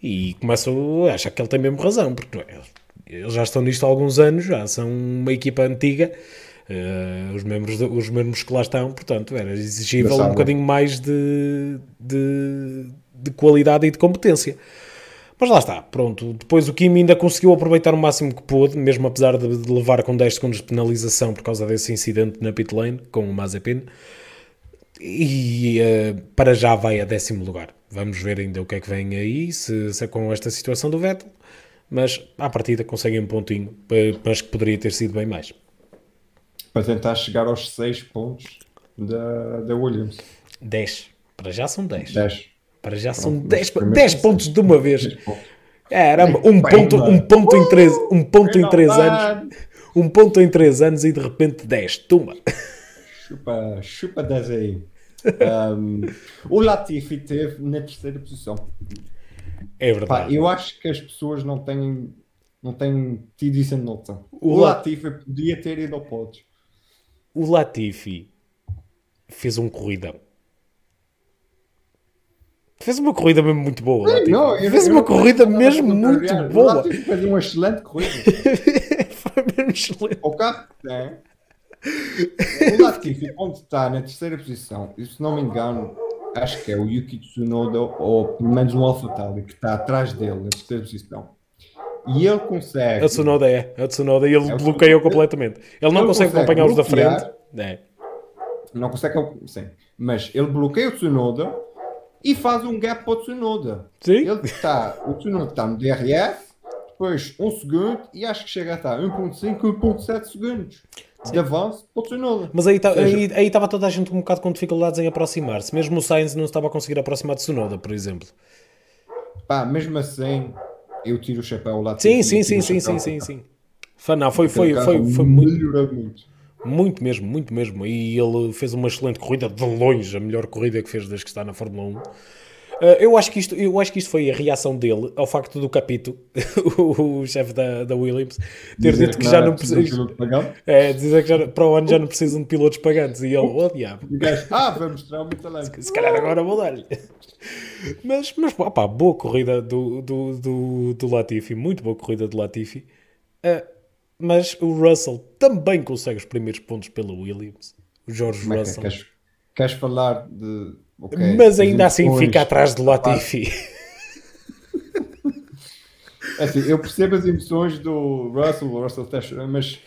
e começo a achar que ele tem mesmo razão, porque é, eles já estão nisto há alguns anos, já são uma equipa antiga, uh, os, membros de, os membros que lá estão, portanto era exigível um bocadinho mais de, de, de qualidade e de competência. Mas lá está, pronto. Depois o Kimi ainda conseguiu aproveitar o máximo que pôde, mesmo apesar de levar com 10 segundos de penalização por causa desse incidente na pit lane com o Mazepin. E uh, para já vai a décimo lugar. Vamos ver ainda o que é que vem aí, se, se é com esta situação do Vettel. Mas à partida conseguem um pontinho, mas que poderia ter sido bem mais. Para tentar chegar aos 6 pontos da, da Williams. 10. Para já são 10. 10. Para já são 10, 10 pontos de uma vez. Caramba, um ponto, um ponto em 3 um ponto em 3 anos. Um ponto em 3 anos e de repente 10. Tuma. Chupa, chupa 10 aí. Um, o Latifi teve na terceira posição. É verdade. Pá, eu acho que as pessoas não têm, não têm tido isso em nota. O, o Latifi podia ter ido ao pódio. O Latifi fez um corridão. Fez uma corrida mesmo muito boa. Sim, não, Fez uma corrida mesmo muito boa. Fez uma excelente corrida. Foi mesmo excelente. O carro tem. O Latifi, onde está na terceira posição, e se não me engano, acho que é o Yuki Tsunoda, ou pelo menos um AlphaTauri, que está atrás dele na terceira posição. E ele consegue. A Tsunoda é, a Tsunoda, e ele é bloqueou completamente. Ele não ele consegue, consegue acompanhar os da frente. É. Não consegue, sim. Mas ele bloqueia o Tsunoda e faz um gap para o Tsunoda. Sim. Ele está, o Tsunoda está no DRS, depois 1 um segundo e acho que chega a estar 1.5, 1.7 segundos de avanço para o Tsunoda. Mas aí, tá, seja, aí, aí estava toda a gente um bocado com dificuldades em aproximar-se. Mesmo o Sainz não estava a conseguir aproximar de Tsunoda, por exemplo. Pá, mesmo assim, eu tiro o chapéu lá. Sim, sim, sim, sim, sim, sim, sim. Não, foi, foi, foi, foi, foi muito. muito. Muito mesmo, muito mesmo. E ele fez uma excelente corrida, de longe, a melhor corrida que fez desde que está na Fórmula 1. Uh, eu, acho que isto, eu acho que isto foi a reação dele ao facto do Capito, o, chefe da, da Williams, ter dizer dito que, que já não é precisa. É, dizer que já, para o ano já não precisam de pilotos pagantes. E ele, oh diabo. Ah, vai mostrar o meu talento. Se calhar agora vou dar-lhe. Mas, mas opa, boa corrida do, do, do, do Latifi, muito boa corrida do Latifi. Uh, mas o Russell também consegue os primeiros pontos pela Williams. O George é Russell. queres, queres falar de Okay. Mas ainda assim fica atrás do Latifi. É assim, eu percebo as emoções do Russell, o Russell Teixeira, mas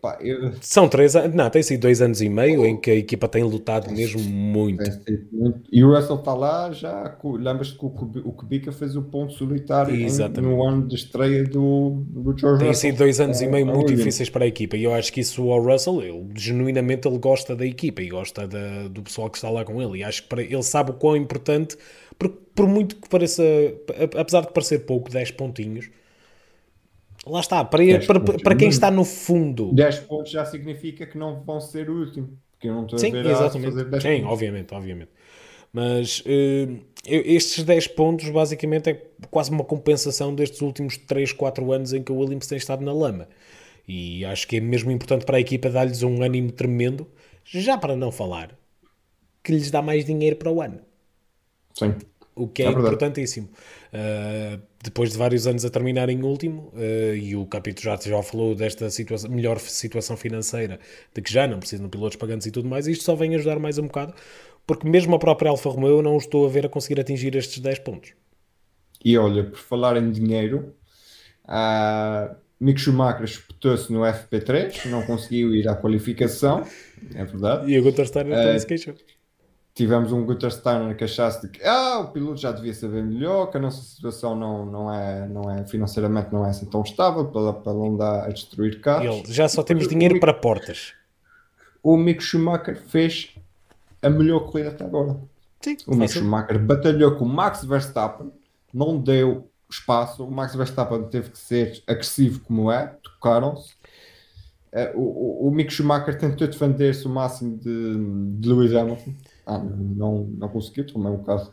pá, eu... são três anos, não, tem sido dois anos e meio em que a equipa tem lutado mesmo muito. muito. E o Russell está lá já, lembras-te que o Kubica fez o ponto solitário em, no ano de estreia do, do George Tem Russell. sido dois anos é, e meio é muito difíceis para a equipa e eu acho que isso ao Russell, ele, genuinamente ele gosta da equipa e gosta da, do pessoal que está lá com ele e acho que para, ele sabe o quão importante, por, por muito que pareça, apesar de parecer pouco, 10 pontinhos, Lá está, para, para, para quem está no fundo. 10 pontos já significa que não vão ser o último. Porque eu não estou Sim, a ver exatamente. a fazer 10 Sim, pontos. obviamente, obviamente. Mas uh, estes 10 pontos basicamente é quase uma compensação destes últimos 3, 4 anos em que o Williams tem estado na lama. E acho que é mesmo importante para a equipa dar-lhes um ânimo tremendo, já para não falar que lhes dá mais dinheiro para o ano. Sim. O que é, é importantíssimo. Uh, depois de vários anos a terminar em último, uh, e o capítulo já, já falou desta situação, melhor situação financeira, de que já não precisam de pilotos pagantes e tudo mais, isto só vem ajudar mais um bocado, porque mesmo a própria Alfa Romeo eu não estou a ver a conseguir atingir estes 10 pontos. E olha, por falar em dinheiro, uh, Mick Schumacher espetou-se no FP3, não conseguiu ir à qualificação, é verdade. E o Gunter Steiner uh, também se queixou tivemos um Guter Steiner que achasse de que ah, o piloto já devia saber melhor, que a nossa situação não, não, é, não é financeiramente não é assim tão estável para, para não dar a destruir carros. Ele, já só temos dinheiro Mick, para portas. O Mick Schumacher fez a melhor corrida até agora. Sim, o Mick Schumacher batalhou com o Max Verstappen, não deu espaço. O Max Verstappen teve que ser agressivo como é, tocaram-se. Uh, o, o, o Mick Schumacher tentou defender-se o máximo de, de Lewis Hamilton ah, não, não conseguiu, também o caso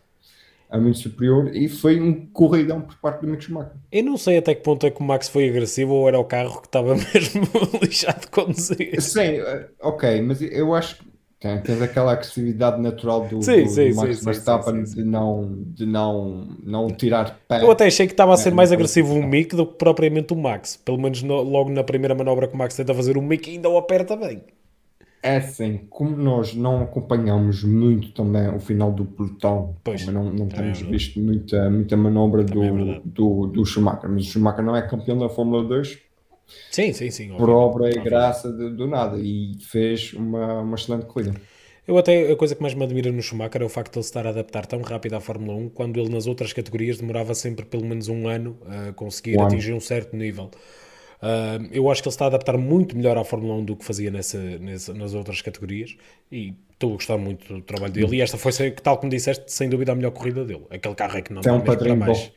é muito superior e foi um corridão por parte do Mick Schumacher. Eu não sei até que ponto é que o Max foi agressivo ou era o carro que estava mesmo lixado de conduzir. Sim, eh, ok, mas eu acho que tem, tens aquela agressividade natural do, sim, do, sim, do Max sim, Verstappen de, não, de não, não tirar pé. Eu até achei que estava a ser mais agressivo o Mick do que propriamente o Max. Pelo menos no, logo na primeira manobra que o Max tenta fazer, o Mick ainda o aperta bem. É assim, como nós não acompanhamos muito também o final do pelotão, pois, não, não temos é visto muita, muita manobra do, é do, do Schumacher, mas o Schumacher não é campeão da Fórmula 2 sim, sim, sim, por obra e graça de, do nada e fez uma, uma excelente corrida. Eu até, a coisa que mais me admira no Schumacher é o facto de ele estar a adaptar tão rápido à Fórmula 1, quando ele nas outras categorias demorava sempre pelo menos um ano a conseguir um atingir ano. um certo nível. Uh, eu acho que ele está a adaptar muito melhor à Fórmula 1 do que fazia nessa, nessa, nas outras categorias e estou a gostar muito do trabalho dele. E esta foi, tal como disseste, sem dúvida a melhor corrida dele. Aquele carro é que não tem um padrinho bom.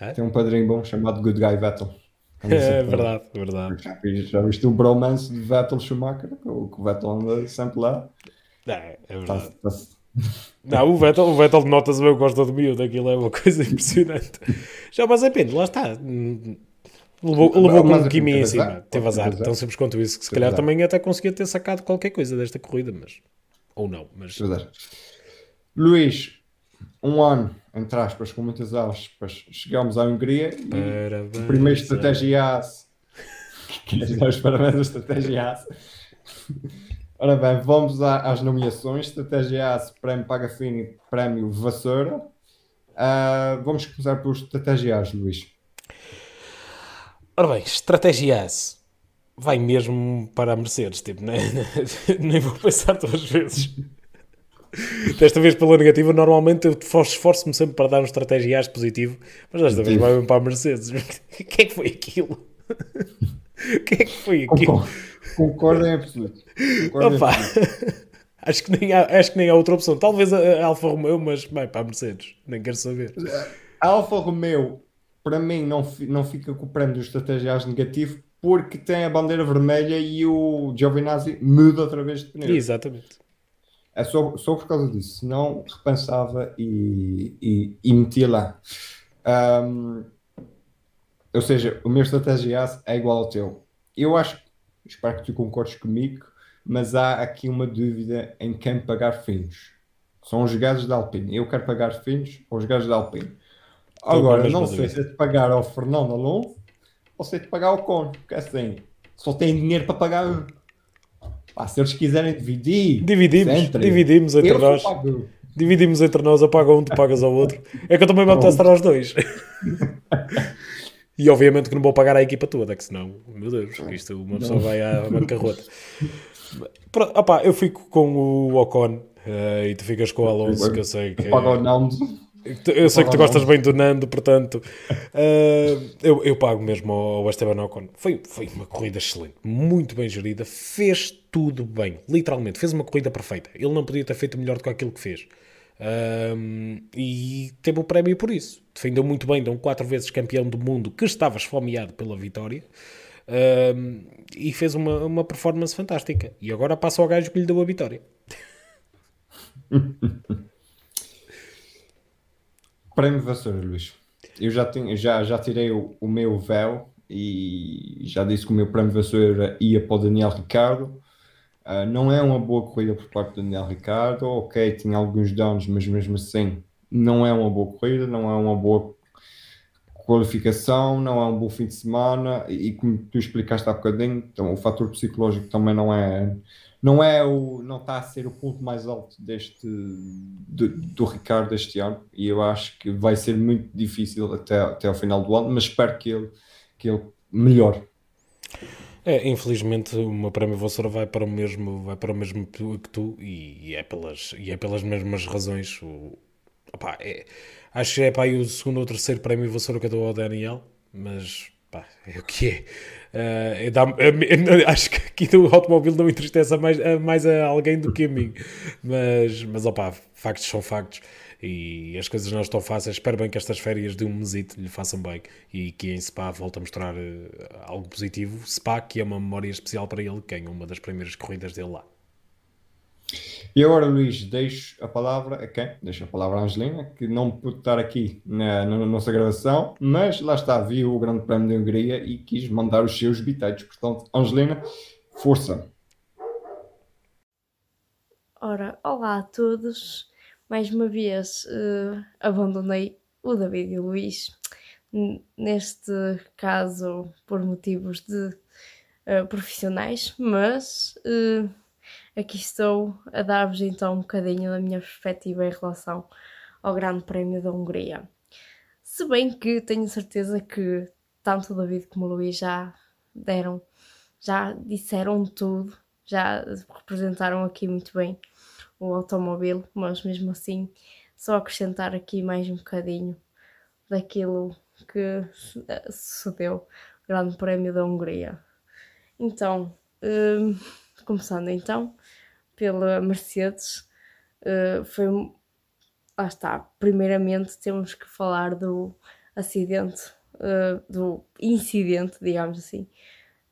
É? Tem um padrinho bom chamado Good Guy Vettel. É verdade, verdade. Já, já viste o bromance de Vettel Schumacher? O que o Vettel anda sempre lá. É, é verdade. Tá, tá... Não, o Vettel, o Vettel nota-se bem o gosta do miúdo, aquilo é uma coisa impressionante. Já, mas é pena, lá está Levou, levou com um Kimi em cima, teve azar, tão simples quanto isso, que se calhar também até conseguia ter sacado qualquer coisa desta corrida, mas ou não, mas Luís, um ano, entre aspas, com muitas aspas, chegamos à Hungria e o primeiro estratégia AS os parabéns à estratégia AS Ora bem, vamos às nomeações. Estratégia AS, Prémio Pagafini, Prémio Vassoura. Uh, Vamos começar pelos Estratégia AS, Luís Ora bem, estratégia AS vai mesmo para a Mercedes, tipo, nem, nem vou pensar duas vezes. Desta vez pela negativa, normalmente eu esforço-me sempre para dar um estratégia AS positivo, mas desta vez vai mesmo para a Mercedes. O que é que foi aquilo? O que é que foi aquilo? Concordo em absoluto. Concordo Opa. Em absoluto. Acho que, nem há, acho que nem há outra opção. Talvez a, a Alfa Romeo, mas vai para a Mercedes. Nem quero saber. A Alfa Romeo para mim não, não fica com o prémio do estratégias negativo porque tem a bandeira vermelha e o Giovinazzi muda outra vez de pneu. Exatamente. É só, só por causa disso. Senão repensava e, e, e metia lá. Um, ou seja, o meu estratégia é igual ao teu. Eu acho, espero que tu concordes comigo, mas há aqui uma dúvida em quem pagar finos. São os gajos da Alpine. Eu quero pagar finos ou os gajos da Alpine. Agora, não sei se é de pagar ao Fernando Alonso ou se é de pagar ao Con, porque é assim, só tem dinheiro para pagar. Pá, se eles quiserem dividir, dividimos, entre, dividimos entre nós. Dividimos entre nós, eu pago um, tu pagas ao outro. É que eu também vou testar aos dois. e obviamente que não vou pagar a equipa toda, que senão, meu Deus, isto uma pessoa vai à bancarrota. Opa, eu fico com o Ocon uh, e tu ficas com o Alonso, que eu sei que. Paga o Nando. Eu sei que tu gostas bem do Nando, portanto, uh, eu, eu pago mesmo ao Esteban Ocon. Foi, foi uma corrida excelente, muito bem gerida, fez tudo bem, literalmente, fez uma corrida perfeita. Ele não podia ter feito melhor do que aquilo que fez. Um, e teve o prémio por isso. Defendeu muito bem de um quatro vezes campeão do mundo que estava esfomeado pela vitória um, e fez uma, uma performance fantástica. E agora passa ao gajo que lhe deu a vitória. Prémio Vassoura, Luís. Eu já, tenho, já, já tirei o, o, meu véu e já disse que o meu prémio Vassoura ia para o Daniel Ricardo. Uh, não é uma boa corrida por parte do Daniel Ricardo. Ok, tinha alguns danos, mas mesmo assim não é uma boa corrida, não é uma boa qualificação, não é um bom fim de semana e, e como tu explicaste há bocadinho, então, o fator psicológico também não é não é o não está a ser o ponto mais alto deste do, do Ricardo este ano e eu acho que vai ser muito difícil até, até ao final do ano, mas espero que ele que ele melhore. É, infelizmente o meu prémio Vassoura vai para o mesmo vai para o mesmo que tu e, e é pelas e é pelas mesmas razões o, opa, é, acho que é para aí o segundo ou terceiro prémio Vassoura que eu dou ao Daniel mas pá, é o que é Uh, dá, uh, acho que aqui do automóvel não entristece mais, uh, mais a alguém do que a mim. Mas, mas opa, factos são factos e as coisas não estão fáceis. Espero bem que estas férias de um mesito lhe façam bem e que em Spa volte a mostrar algo positivo. Spa, que é uma memória especial para ele, que é uma das primeiras corridas dele lá. E agora, Luís, deixo a palavra a quem? Deixo a palavra à Angelina, que não pôde estar aqui na, na, nossa gravação, mas lá está, viu o Grande Prémio de Hungria e quis mandar os seus bitites. Portanto, Angelina, força! Ora, olá a todos. Mais uma vez uh, abandonei o David e o Luís. Neste caso, por motivos de uh, profissionais, mas. Uh, aqui estou a dar-vos então um bocadinho da minha perspectiva em relação ao Grande Prémio da Hungria. Se bem que tenho certeza que tanto o David como o Luís já deram, já disseram tudo, já representaram aqui muito bem o automóvel, mas mesmo assim só acrescentar aqui mais um bocadinho daquilo que sucedeu o Grande Prémio da Hungria. Então, hum, começando então, pela Mercedes, uh, foi. Lá está. Primeiramente, temos que falar do acidente, uh, do incidente, digamos assim.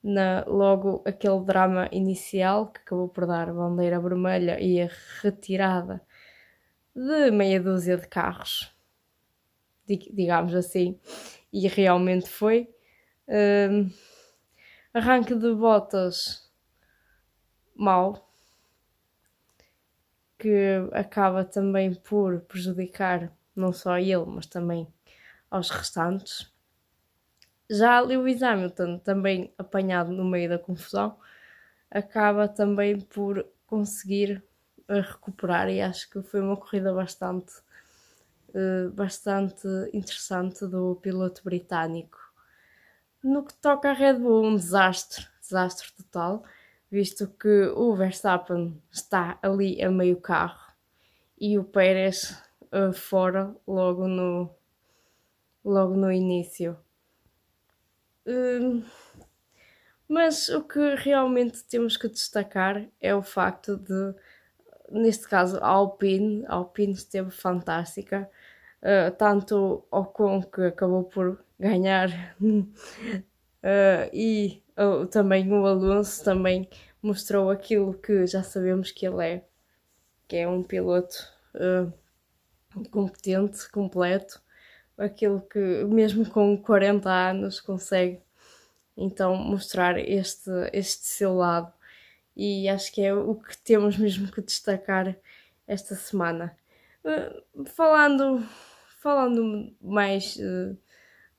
Na, logo aquele drama inicial que acabou por dar bandeira vermelha e a retirada de meia dúzia de carros, digamos assim, e realmente foi. Uh, arranque de botas mau, que acaba também por prejudicar não só ele, mas também aos restantes. Já Lewis Hamilton, também apanhado no meio da confusão, acaba também por conseguir eh, recuperar e acho que foi uma corrida bastante, eh, bastante interessante do piloto britânico. No que toca a Red Bull, um desastre, desastre total visto que o Verstappen está ali a meio carro e o Pérez uh, fora logo no, logo no início. Uh, mas o que realmente temos que destacar é o facto de, neste caso, a Alpine, a Alpine esteve fantástica, uh, tanto Ocon que acabou por ganhar uh, e também o Alonso também mostrou aquilo que já sabemos que ele é. que é um piloto competente, completo, aquilo que mesmo com 40 anos consegue então mostrar este, este seu lado e acho que é o que temos mesmo que destacar esta semana. Uh, falando, falando mais uh,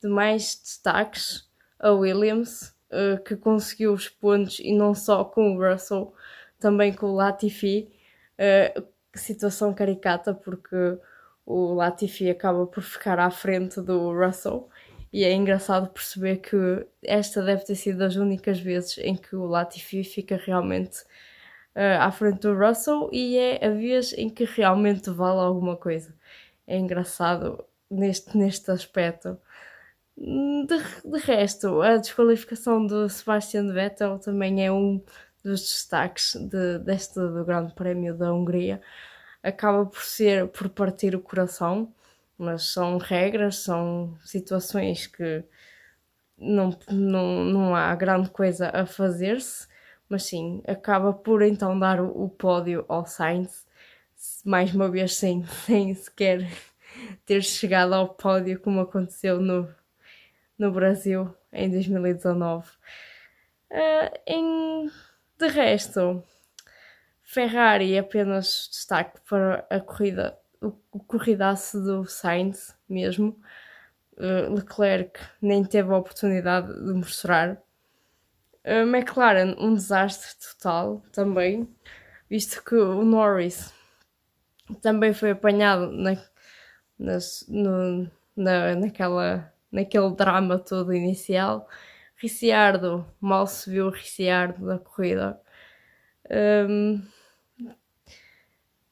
de mais destaques, a Williams, uh, que conseguiu os pontos e não só com o Russell, também com o Latifi. situação caricata porque o Latifi acaba por ficar à frente do Russell e é engraçado perceber que esta deve ter sido das únicas vezes em que o Latifi fica realmente uh, à frente do Russell e é a vez em que realmente vale alguma coisa. É engraçado neste, neste aspecto. De, de resto, a desqualificação do Sebastian Vettel também é um dos destaques de, deste do Grande Prémio da Hungria. Acaba por ser por partir o coração mas são regras, são situações que não, não, não há grande coisa a fazer-se, mas sim, acaba por então dar o, o, pódio ao Sainz, mais uma vez sem, sem sequer ter chegado ao pódio como aconteceu no, no Brasil em 2019. Uh, em, de resto, Ferrari apenas destaque para a corrida o, o corridaço do Sainz mesmo. Uh, Leclerc nem teve a oportunidade de mostrar. Uh, McLaren, um desastre total também, visto que o Norris também foi apanhado na, no, na, naquela, naquele drama todo inicial. Ricciardo, mal se viu o Ricciardo da corrida. Um,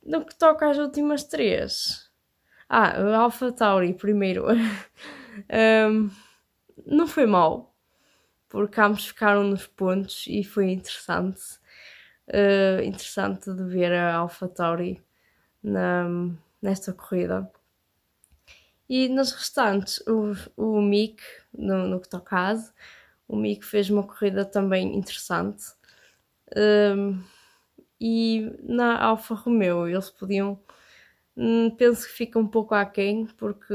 no que toca às últimas três. Ah, Alpha Tauri primeiro. um, não foi mal, porque ambos ficaram nos pontos e foi interessante. Uh, interessante de ver a Alpha Tauri na, nesta corrida. E nas restantes, o, o Mick, no, no que toca a o Mick fez uma corrida também interessante. Um, e na Alfa Romeo eles podiam, hum, penso que fica um pouco aquém, porque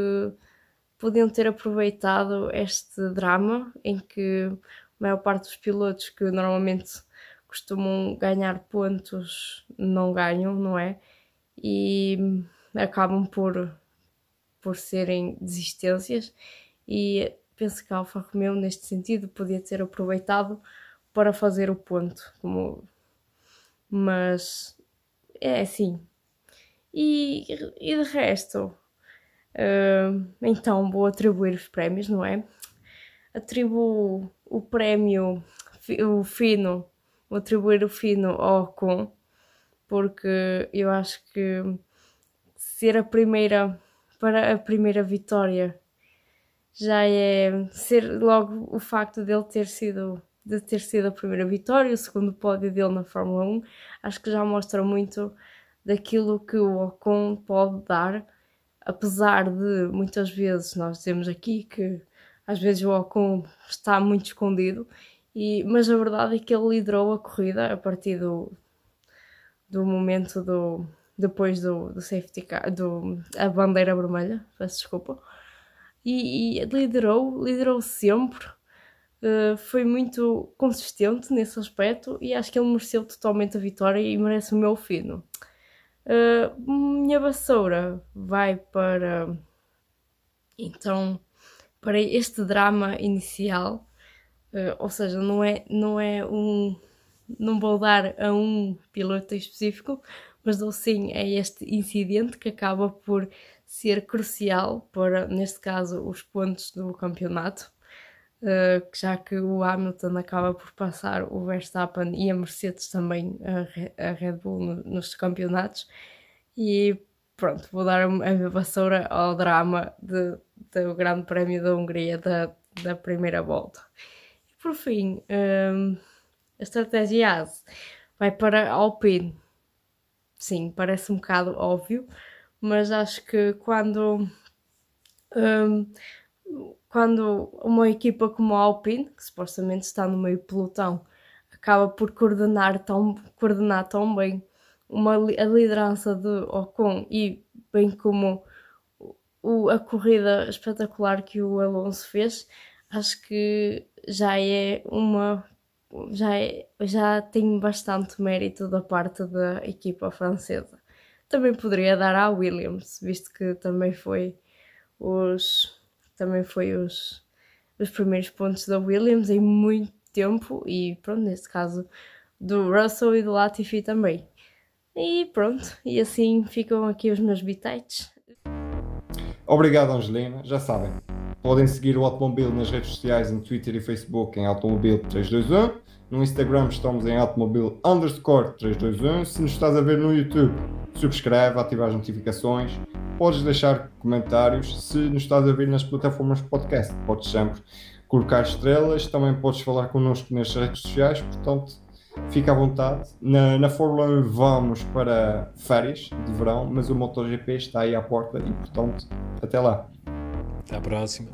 podiam ter aproveitado este drama em que a maior parte dos pilotos que normalmente costumam ganhar pontos não ganham, não é? E acabam por, por serem desistências e penso que a Alfa Romeo neste sentido podia ter aproveitado para fazer o ponto, como mas é assim. E, e de resto, uh, então vou atribuir os prémios, não é? Atribuo o prémio, o fino, vou atribuir o fino ao Ocon, porque eu acho que ser a primeira, para a primeira vitória, já é ser logo o facto dele ter sido de ter sido a primeira vitória, o segundo pódio dele na Fórmula 1, acho que já mostra muito daquilo que o Ocon pode dar, apesar de muitas vezes nós dizemos aqui que às vezes o Ocon está muito escondido, e, mas a verdade é que ele liderou a corrida a partir do, do momento do depois do, do safety car, do, a bandeira vermelha, peço desculpa, e, e liderou, liderou sempre Uh, foi muito consistente nesse aspecto e acho que ele mereceu totalmente a vitória e merece o meu fino. Uh, minha vassoura vai para então para este drama inicial, uh, ou seja, não é, não é um não vou dar a um piloto específico, mas dou sim a este incidente que acaba por ser crucial para, neste caso, os pontos do campeonato uh, já que o Hamilton acaba por passar o Verstappen e a Mercedes também a, Red Bull no, nos campeonatos. E pronto, vou dar a vassoura ao drama de, do Grande Prémio da Hungria da, da primeira volta. E por fim, um, a estratégia ASE vai para Alpine. Sim, parece um bocado óbvio, mas acho que quando um, quando uma equipa como a Alpine, que supostamente está no meio pelotão, acaba por coordenar tão, coordenar tão bem uma, a liderança de Ocon e bem como o, a corrida espetacular que o Alonso fez, acho que já é uma já, é, já tem bastante mérito da parte da equipa francesa. Também poderia dar à Williams, visto que também foi os também foi os, os primeiros pontos da Williams em muito tempo e pronto, neste caso do Russell e do Latifi também. E pronto, e assim ficam aqui os meus bitites. Obrigado, Angelina. Já sabem, podem seguir o Automobile nas redes sociais, no Twitter e Facebook em Automobile321. No Instagram estamos em Automobile underscore 321. Se nos estás a ver no YouTube, subscreve, ativa as notificações. Podes deixar comentários. Se nos estás a ver nas plataformas de podcast, podes sempre colocar estrelas. Também podes falar connosco nas redes sociais. Portanto, fica à vontade. Na, na Fórmula 1 vamos para férias de verão, mas o MotoGP está aí à porta e, portanto, até lá. Até a próxima.